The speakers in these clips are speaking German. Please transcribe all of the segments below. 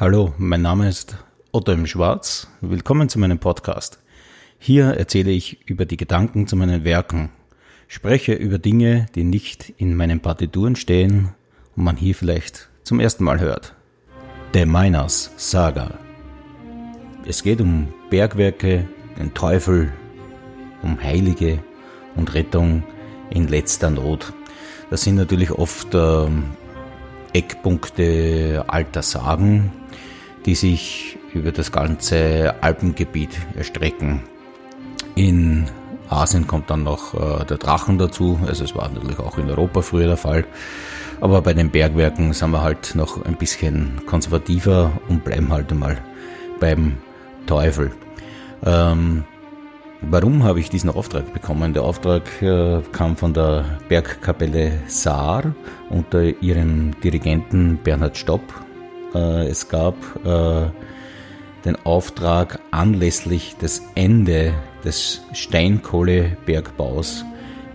Hallo, mein Name ist Otto im Schwarz. Willkommen zu meinem Podcast. Hier erzähle ich über die Gedanken zu meinen Werken, spreche über Dinge, die nicht in meinen Partituren stehen und man hier vielleicht zum ersten Mal hört. The Miners Saga. Es geht um Bergwerke, den Teufel, um Heilige und Rettung in letzter Not. Das sind natürlich oft ähm, Eckpunkte alter Sagen, die sich über das ganze Alpengebiet erstrecken. In Asien kommt dann noch äh, der Drachen dazu, also es war natürlich auch in Europa früher der Fall. Aber bei den Bergwerken sind wir halt noch ein bisschen konservativer und bleiben halt einmal beim Teufel. Ähm, warum habe ich diesen Auftrag bekommen? Der Auftrag äh, kam von der Bergkapelle Saar unter ihrem Dirigenten Bernhard Stopp. Äh, es gab äh, den Auftrag anlässlich des Ende des Steinkohlebergbaus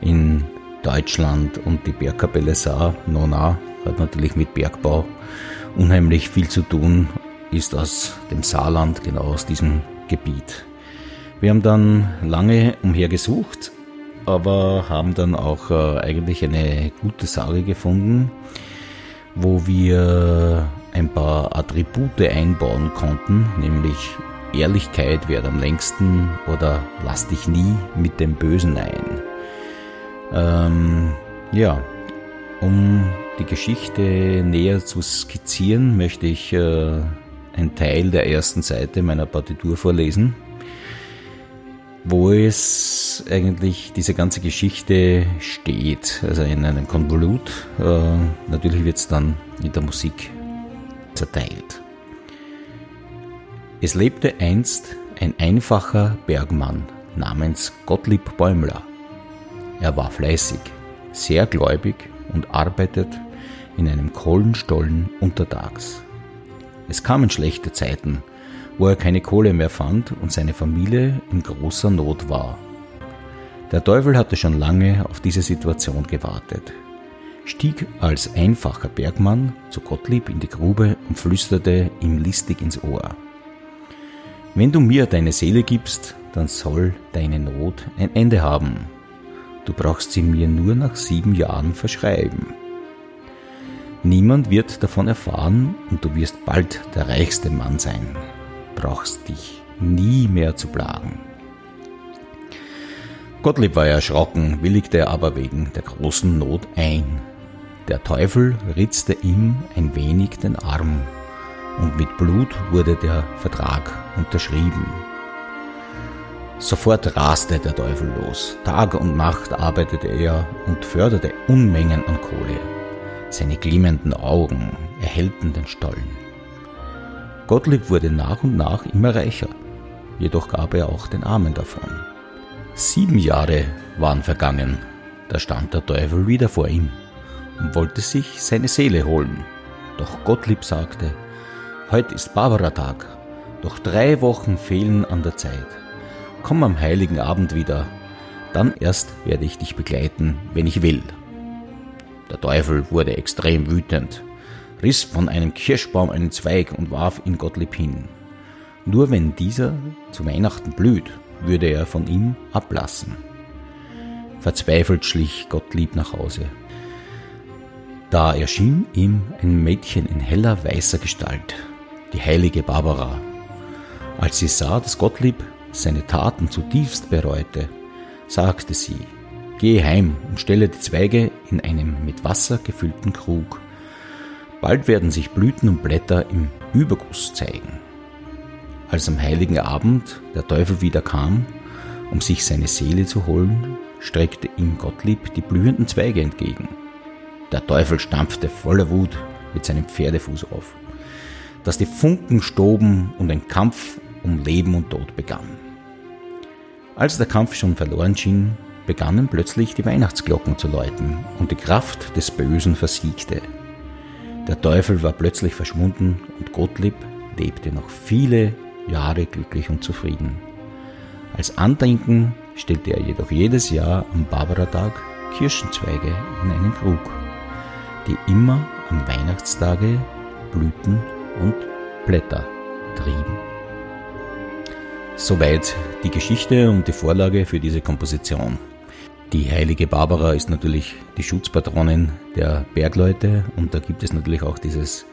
in Deutschland und die Bergkapelle Saar, Nona, hat natürlich mit Bergbau unheimlich viel zu tun, ist aus dem Saarland, genau aus diesem Gebiet. Wir haben dann lange umher gesucht, aber haben dann auch äh, eigentlich eine gute Sage gefunden, wo wir ein paar Attribute einbauen konnten, nämlich Ehrlichkeit währt am längsten oder lass dich nie mit dem Bösen ein. Ähm, ja, um die Geschichte näher zu skizzieren, möchte ich äh, einen Teil der ersten Seite meiner Partitur vorlesen, wo es eigentlich diese ganze Geschichte steht, also in einem Konvolut. Äh, natürlich wird es dann in der Musik zerteilt. Es lebte einst ein einfacher Bergmann namens Gottlieb Bäumler. Er war fleißig, sehr gläubig und arbeitet in einem Kohlenstollen untertags. Es kamen schlechte Zeiten, wo er keine Kohle mehr fand und seine Familie in großer Not war. Der Teufel hatte schon lange auf diese Situation gewartet stieg als einfacher Bergmann zu Gottlieb in die Grube und flüsterte ihm listig ins Ohr. Wenn du mir deine Seele gibst, dann soll deine Not ein Ende haben. Du brauchst sie mir nur nach sieben Jahren verschreiben. Niemand wird davon erfahren und du wirst bald der reichste Mann sein. Brauchst dich nie mehr zu plagen. Gottlieb war erschrocken, willigte aber wegen der großen Not ein. Der Teufel ritzte ihm ein wenig den Arm, und mit Blut wurde der Vertrag unterschrieben. Sofort raste der Teufel los. Tag und Nacht arbeitete er und förderte Unmengen an Kohle. Seine glimmenden Augen erhellten den Stollen. Gottlieb wurde nach und nach immer reicher, jedoch gab er auch den Armen davon. Sieben Jahre waren vergangen, da stand der Teufel wieder vor ihm und wollte sich seine Seele holen. Doch Gottlieb sagte, heute ist Barbara-Tag, doch drei Wochen fehlen an der Zeit. Komm am heiligen Abend wieder, dann erst werde ich dich begleiten, wenn ich will. Der Teufel wurde extrem wütend, riss von einem Kirschbaum einen Zweig und warf ihn Gottlieb hin. Nur wenn dieser zu Weihnachten blüht, würde er von ihm ablassen. Verzweifelt schlich Gottlieb nach Hause. Da erschien ihm ein Mädchen in heller weißer Gestalt, die heilige Barbara. Als sie sah, dass Gottlieb seine Taten zutiefst bereute, sagte sie, Geh heim und stelle die Zweige in einem mit Wasser gefüllten Krug. Bald werden sich Blüten und Blätter im Überguss zeigen. Als am heiligen Abend der Teufel wieder kam, um sich seine Seele zu holen, streckte ihm Gottlieb die blühenden Zweige entgegen. Der Teufel stampfte voller Wut mit seinem Pferdefuß auf, dass die Funken stoben und ein Kampf um Leben und Tod begann. Als der Kampf schon verloren schien, begannen plötzlich die Weihnachtsglocken zu läuten und die Kraft des Bösen versiegte. Der Teufel war plötzlich verschwunden und Gottlieb lebte noch viele Jahre glücklich und zufrieden. Als Andenken stellte er jedoch jedes Jahr am Barbaratag Kirschenzweige in einen Krug die immer am Weihnachtstage blühten und Blätter trieben. Soweit die Geschichte und die Vorlage für diese Komposition. Die heilige Barbara ist natürlich die Schutzpatronin der Bergleute und da gibt es natürlich auch dieses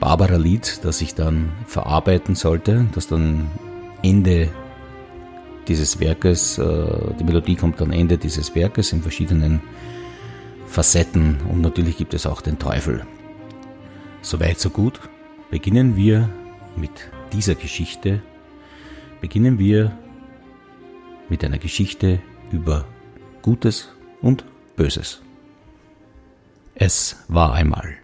Barbara-Lied, das ich dann verarbeiten sollte, das dann Ende dieses Werkes, äh, die Melodie kommt am Ende dieses Werkes in verschiedenen Facetten und natürlich gibt es auch den Teufel. Soweit so gut. Beginnen wir mit dieser Geschichte. Beginnen wir mit einer Geschichte über Gutes und Böses. Es war einmal.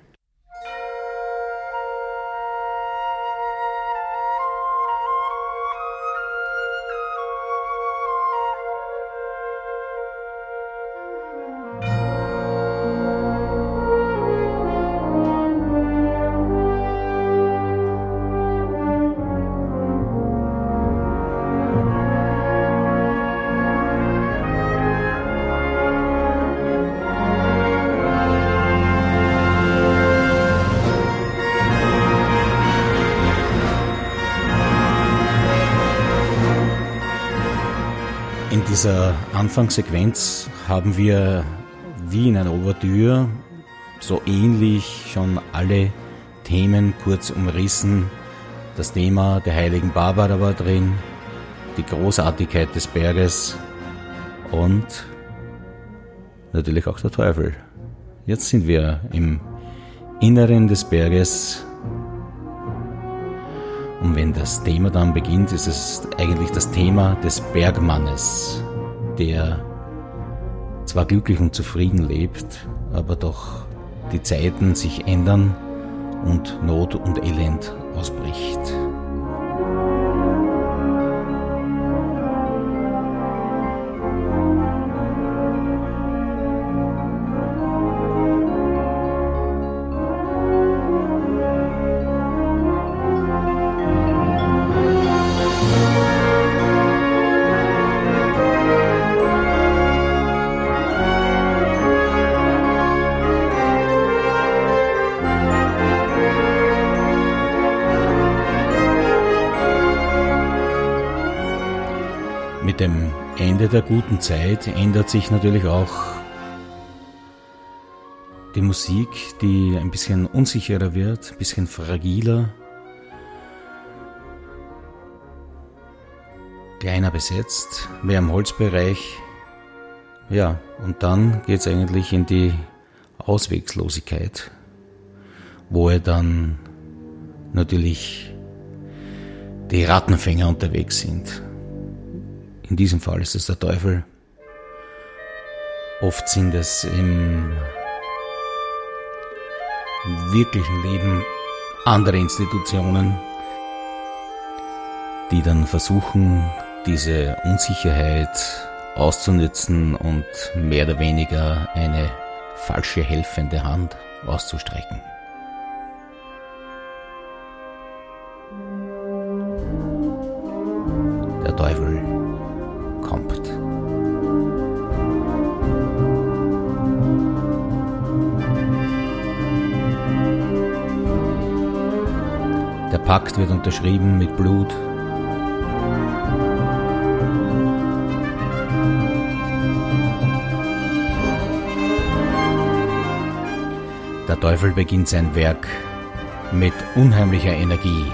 Dieser Anfangssequenz haben wir wie in einer Ouvertüre so ähnlich schon alle Themen kurz umrissen. Das Thema der heiligen Barbara war drin, die Großartigkeit des Berges und natürlich auch der Teufel. Jetzt sind wir im Inneren des Berges und wenn das Thema dann beginnt, ist es eigentlich das Thema des Bergmannes der zwar glücklich und zufrieden lebt, aber doch die Zeiten sich ändern und Not und Elend ausbricht. Der guten Zeit ändert sich natürlich auch die Musik, die ein bisschen unsicherer wird, ein bisschen fragiler, kleiner besetzt, mehr im Holzbereich. Ja, und dann geht es eigentlich in die Auswegslosigkeit, wo er dann natürlich die Rattenfänger unterwegs sind. In diesem Fall ist es der Teufel. Oft sind es im wirklichen Leben andere Institutionen, die dann versuchen, diese Unsicherheit auszunützen und mehr oder weniger eine falsche helfende Hand auszustrecken. Pakt wird unterschrieben mit Blut. Der Teufel beginnt sein Werk mit unheimlicher Energie.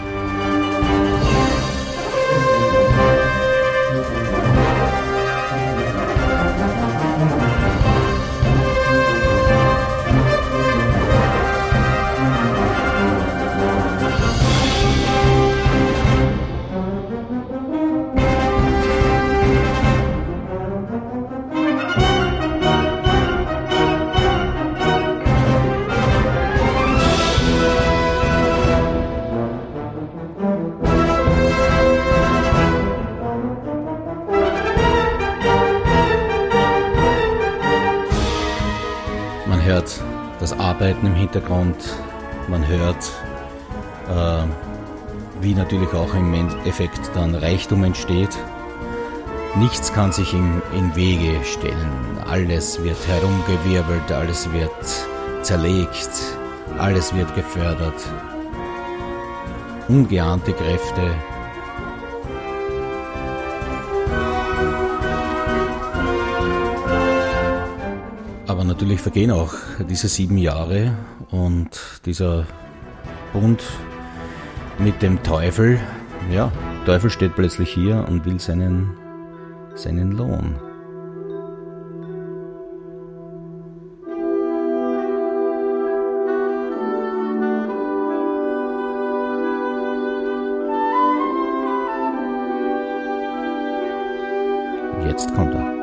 Arbeiten im Hintergrund. Man hört, äh, wie natürlich auch im Endeffekt dann Reichtum entsteht. Nichts kann sich im, im Wege stellen. Alles wird herumgewirbelt, alles wird zerlegt, alles wird gefördert. ungeahnte Kräfte. Natürlich vergehen auch diese sieben Jahre und dieser Bund mit dem Teufel, ja, Teufel steht plötzlich hier und will seinen, seinen Lohn. Jetzt kommt er.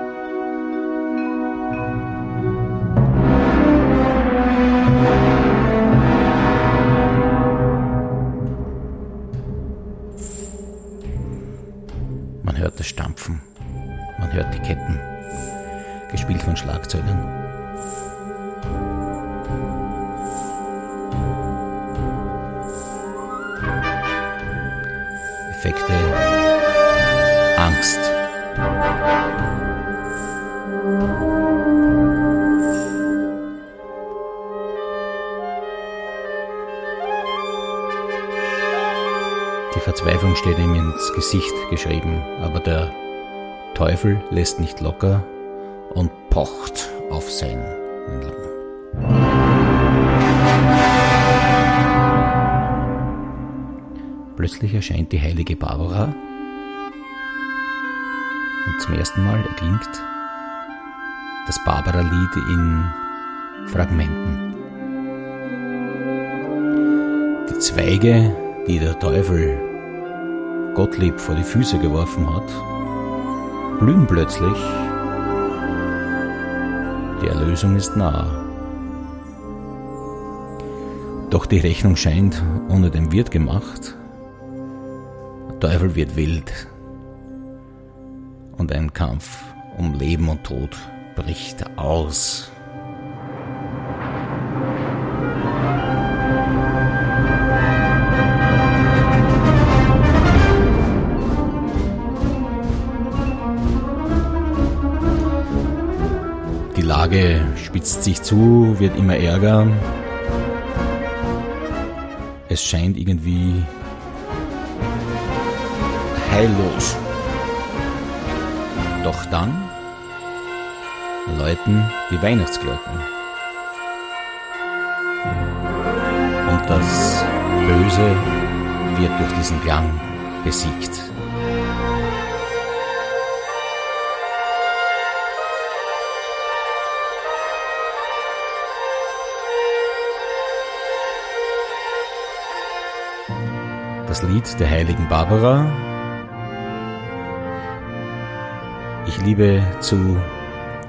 Effekte, Angst. Die Verzweiflung steht ihm ins Gesicht geschrieben, aber der Teufel lässt nicht locker und pocht auf seinen Lohn. Plötzlich erscheint die heilige Barbara und zum ersten Mal erklingt das Barbara-Lied in Fragmenten. Die Zweige, die der Teufel Gottlieb vor die Füße geworfen hat, blühen plötzlich. Die Erlösung ist nah. Doch die Rechnung scheint ohne den Wirt gemacht. Teufel wird wild. Und ein Kampf um Leben und Tod bricht aus. Die Lage spitzt sich zu, wird immer ärger. Es scheint irgendwie heillos. Doch dann läuten die Weihnachtsglocken. Und das Böse wird durch diesen Klang besiegt. Das Lied der heiligen Barbara. Ich liebe zu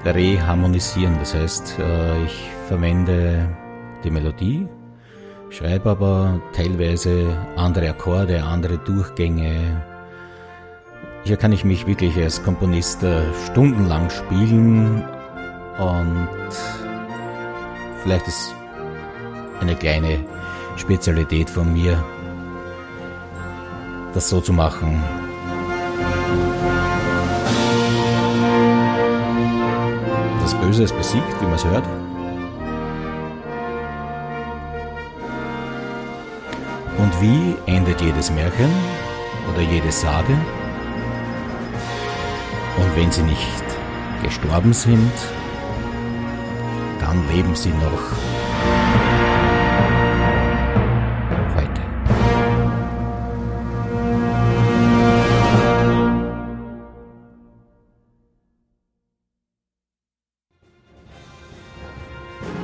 reharmonisieren, das heißt, äh, ich verwende die Melodie, schreibe aber teilweise andere Akkorde, andere Durchgänge. Hier kann ich mich wirklich als Komponist äh, stundenlang spielen und vielleicht ist eine kleine Spezialität von mir, das so zu machen. Böse ist besiegt, wie man es hört. Und wie endet jedes Märchen oder jede Sage? Und wenn sie nicht gestorben sind, dann leben sie noch